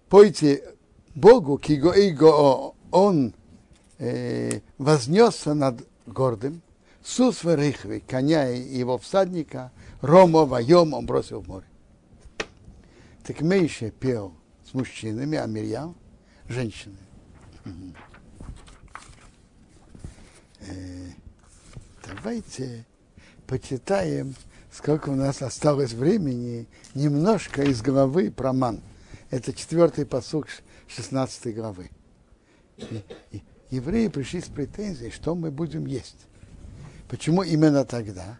пойте Богу, киго иго он э, вознесся над гордым, Сус Верихви, коня и его всадника, Рома Вайом он бросил в море. Так Мейше пел с мужчинами, а Мирьям – женщины. Э, давайте почитаем, сколько у нас осталось времени, немножко из главы про ман. Это четвертый посук 16 главы. Евреи пришли с претензией, что мы будем есть. Почему именно тогда?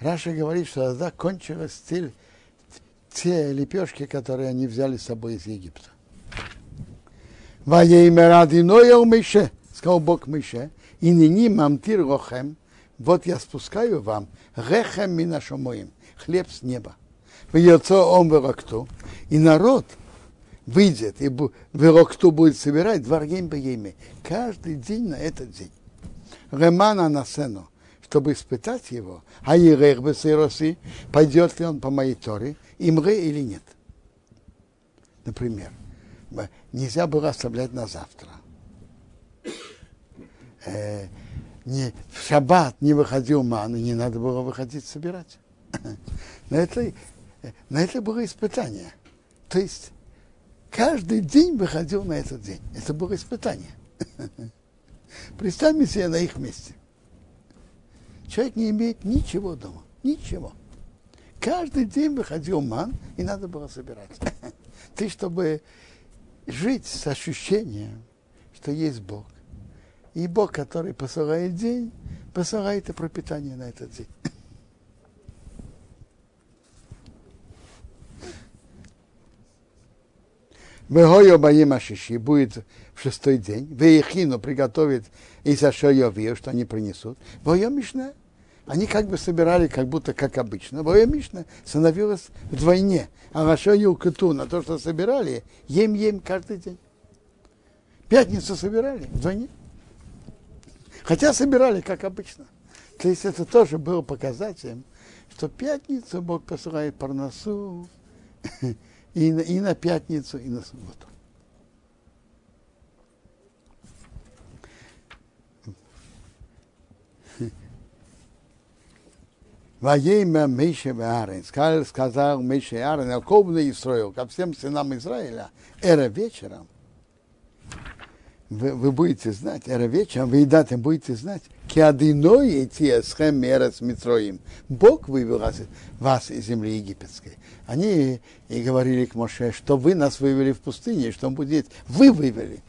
Раша говорит, что тогда кончилась цель, те лепешки, которые они взяли с собой из Египта. Ваеймерадиноя Мише, сказал Бог Мише, и ныне мамтир рохем, вот я спускаю вам рехем минашомоим, хлеб с неба. В яйцо он и народ выйдет, и кто будет собирать дворгим бееме. Каждый день на этот день. Ремана на сцену, чтобы испытать его, а Ерех Бесироси, пойдет ли он по моей торе, имре или нет. Например, нельзя было оставлять на завтра. Э, не, в шаббат не выходил ман, и не надо было выходить собирать. на, это, на это было испытание. То есть каждый день выходил на этот день. Это было испытание. Представьте себе на их месте. Человек не имеет ничего дома. Ничего. Каждый день выходил ман, и надо было собирать. Ты, чтобы жить с ощущением, что есть Бог. И Бог, который посылает день, посылает и пропитание на этот день. Вегойо Баим Ашиши будет в шестой день. Веехину приготовит из Ашойовию, что они принесут. Войо Мишна. Они как бы собирали, как будто как обычно. Войо Мишна становилась вдвойне. А Ашою Куту на то, что собирали, ем-ем каждый день. Пятницу собирали вдвойне. Хотя собирали, как обычно. То есть это тоже было показателем, что пятницу Бог посылает парносу, и на, и на пятницу, и на субботу. Воейма Мейше Аарон, сказал, сказал Мейше Аарон, Алковный Исраил, ко всем сынам Израиля, эра вечером, вы, вы будете знать, эра вечером, вы едате будете знать, киадиной идти схем мера с Митроим. Бог вывел вас, вас из земли египетской. Они и говорили к Моше, что вы нас вывели в пустыне, что он будет, вы вывели.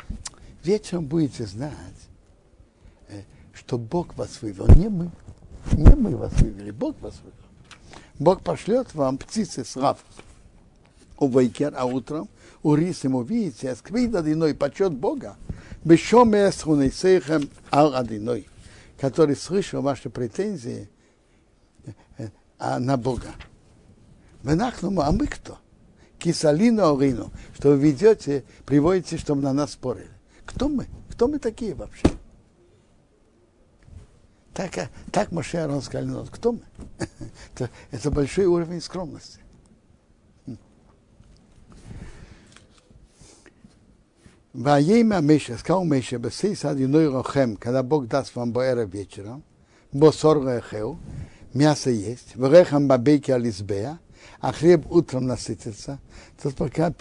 Вечером будете знать, э, что Бог вас вывел, не мы. Не мы вас вывели, Бог вас вывел. Бог пошлет вам птицы с рав у Вайкер, а утром у рис ему видите, сквид одиной почет Бога, бешомес хунейсейхем ал одиной, который слышал ваши претензии э, э, на Бога. Венахному, а мы кто? Кисалину Орину, что вы ведете, приводите, чтобы на нас спорили. Кто мы? Кто мы такие вообще? Так, так Моше Арон сказали, ну, кто мы? это, это большой уровень скромности. Ваейма Меша, сказал Меша, бесей сади ной рохем, когда Бог даст вам боэра вечером, бо сорга эхеу, мясо есть, врехам бабейки ализбея, а хлеб утром насытится. Тут пока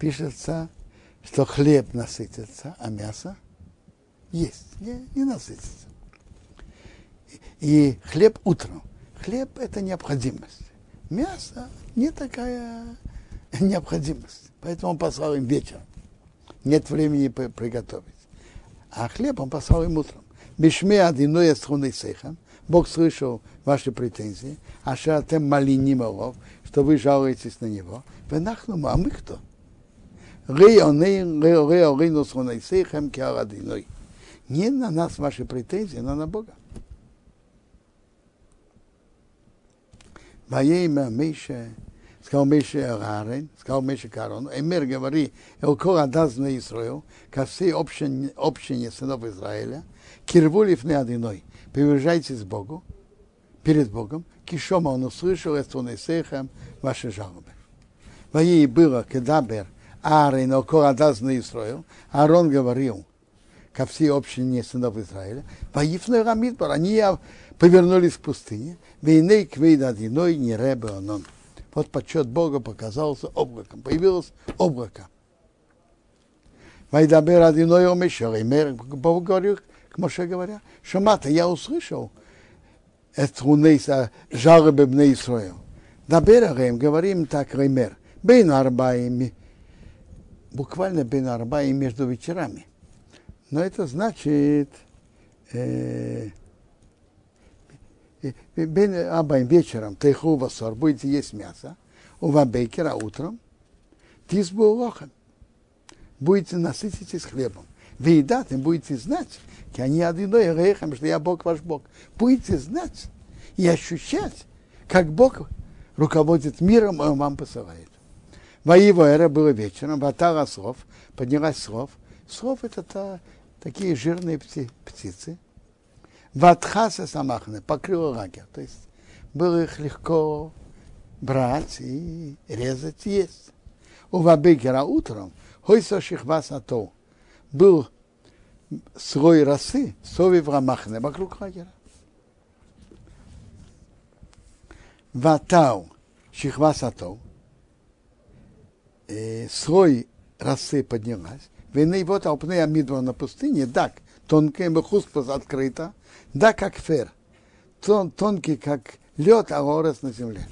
пишется, что хлеб насытится, а мясо есть, не, не насытится. И хлеб утром. Хлеб – это необходимость. Мясо не такая необходимость. Поэтому он послал им вечером нет времени приготовить. А хлеб он послал им утром. Бишме одиной схуны сейхам. Бог слышал ваши претензии, а шатем малиним олов, что вы жалуетесь на него. Вы нахнум, а мы кто? Не на нас ваши претензии, но на Бога. Воейма Миша сказал Миша Аарон, сказал Миша Карон, Эмир говори, Элкор Адаз на Исраил, ко всей общине, общине сынов Израиля, кирвулив не одиной, приближайтесь к Богу, перед Богом, кишома он услышал, он Исейхам, ваши жалобы. Воей было, кедабер, Аарон, Элкор Адаз на Исраил, Аарон говорил, ко всей общине сынов Израиля, воифной Рамидбар, они повернулись в пустыне, войны к вейдадиной не ребе онон вот почет Бога показался облаком. Появилось облако. Вайдабер одиной омешер. И Бог говорил, к Моше говоря, Шамата, я услышал это жалобы Бне Исраил. Дабер Арем, говорим так, Ремер, Бен Арбаим, буквально Арбаим между вечерами. Но это значит, э, Бен Абайм вечером, тейху васор, будете есть мясо, у вабейкера утром, тизбу лохем. Будете насытитесь хлебом. Вы едат, будете знать, они одиной рейхам, что я Бог ваш Бог. Будете знать и ощущать, как Бог руководит миром, и Он вам посылает. Воево эра было вечером, ватара слов, поднялась слов. Слов это та, такие жирные птицы, Ватхаса самахне, покрыл лагерь. То есть было их легко брать и резать, есть. У Вабекера утром, хойсо шихвасато, был слой росы, сови в рамахне, вокруг лагеря. Ватау, шихвасато, слой росы поднялась, вины вот алпны амидва на пустыне, так, тонкая мехуспас открыта, да, как фер. Тон, тонкий, как лед, а орес на земле.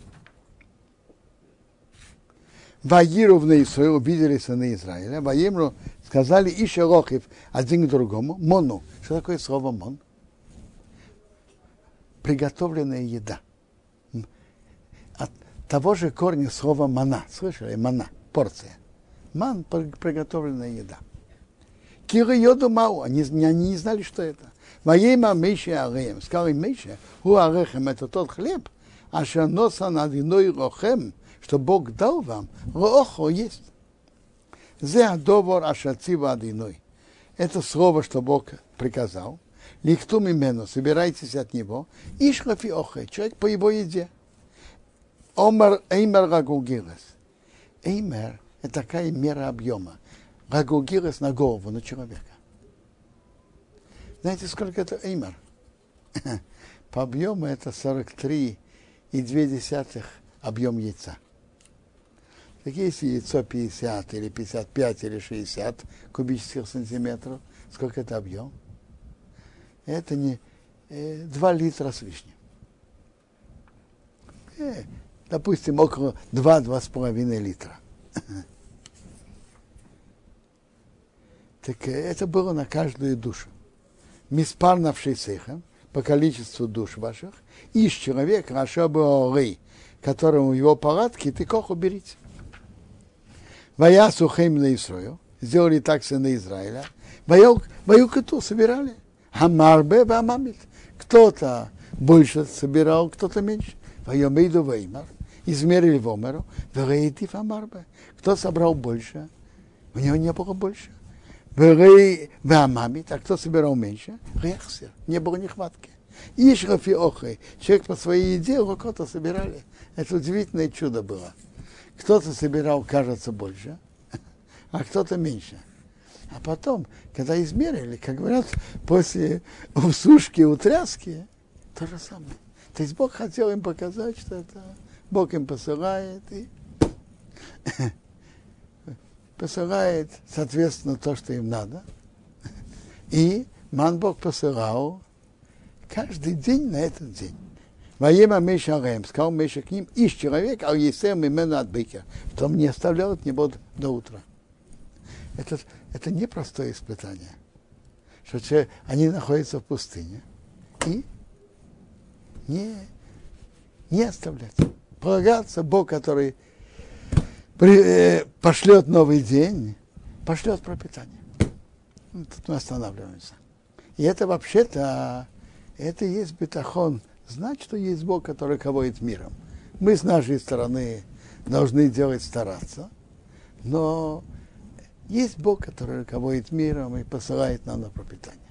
Ваиру в Исраиле увидели сыны Израиля. Ваимру сказали еще лохив один к другому. Мону. Что такое слово мон? Приготовленная еда. От того же корня слова мана. Слышали? Мана. Порция. Ман – приготовленная еда. Кира йоду мау. Они, они не знали, что это. Миша Ареем. Сказал им Миша, у Арехем это тот хлеб, а носа над иной рохем, что Бог дал вам, рохо есть. Зе адовор ашацива адиной. Это слово, что Бог приказал. Лихту мимену, собирайтесь от него. Ишхафи охе, человек по его еде. Омар эймер рагугилес. Эймер – это такая мера объема. Рагугилес на голову, на человека. Знаете, сколько это эймар? По объему это 43,2 объем яйца. Так если яйцо 50 или 55 или 60 кубических сантиметров, сколько это объем? Это не э, 2 литра с лишним. Э, допустим, около 2-2,5 литра. так э, это было на каждую душу миспар навшисейхам, по количеству душ ваших, из человека, ашабы которому его палатки, ты кох уберите. Вая сухим на Исрою, сделали так сыны Израиля, ваю коту собирали, хамарбе вамамит. Кто-то больше собирал, кто-то меньше. Вайомейду веймар, измерили в омеру, вейти фамарбе. Кто собрал больше, у него не было больше. Вамамит, а кто собирал меньше? Рехсер, не было нехватки. Ишрафи охой. Человек по своей еде рукота собирали. Это удивительное чудо было. Кто-то собирал, кажется, больше, а кто-то меньше. А потом, когда измерили, как говорят, после усушки, утряски, то же самое. То есть Бог хотел им показать, что это Бог им посылает и посылает, соответственно, то, что им надо. И Ман Бог посылал каждый день на этот день. Воема Меша Рэм, сказал Меша к ним, ищ человек, а Есем именно от быка. Потом не оставлял от него до утра. Это, это непростое испытание. Что человек, они находятся в пустыне. И не, не оставлять. Полагаться Бог, который при, э, пошлет новый день, пошлет пропитание. Ну, тут мы останавливаемся. И это вообще-то, это и есть бетахон, знать, что есть Бог, который руководит миром. Мы с нашей стороны должны делать стараться, но есть Бог, который руководит миром и посылает нам на пропитание.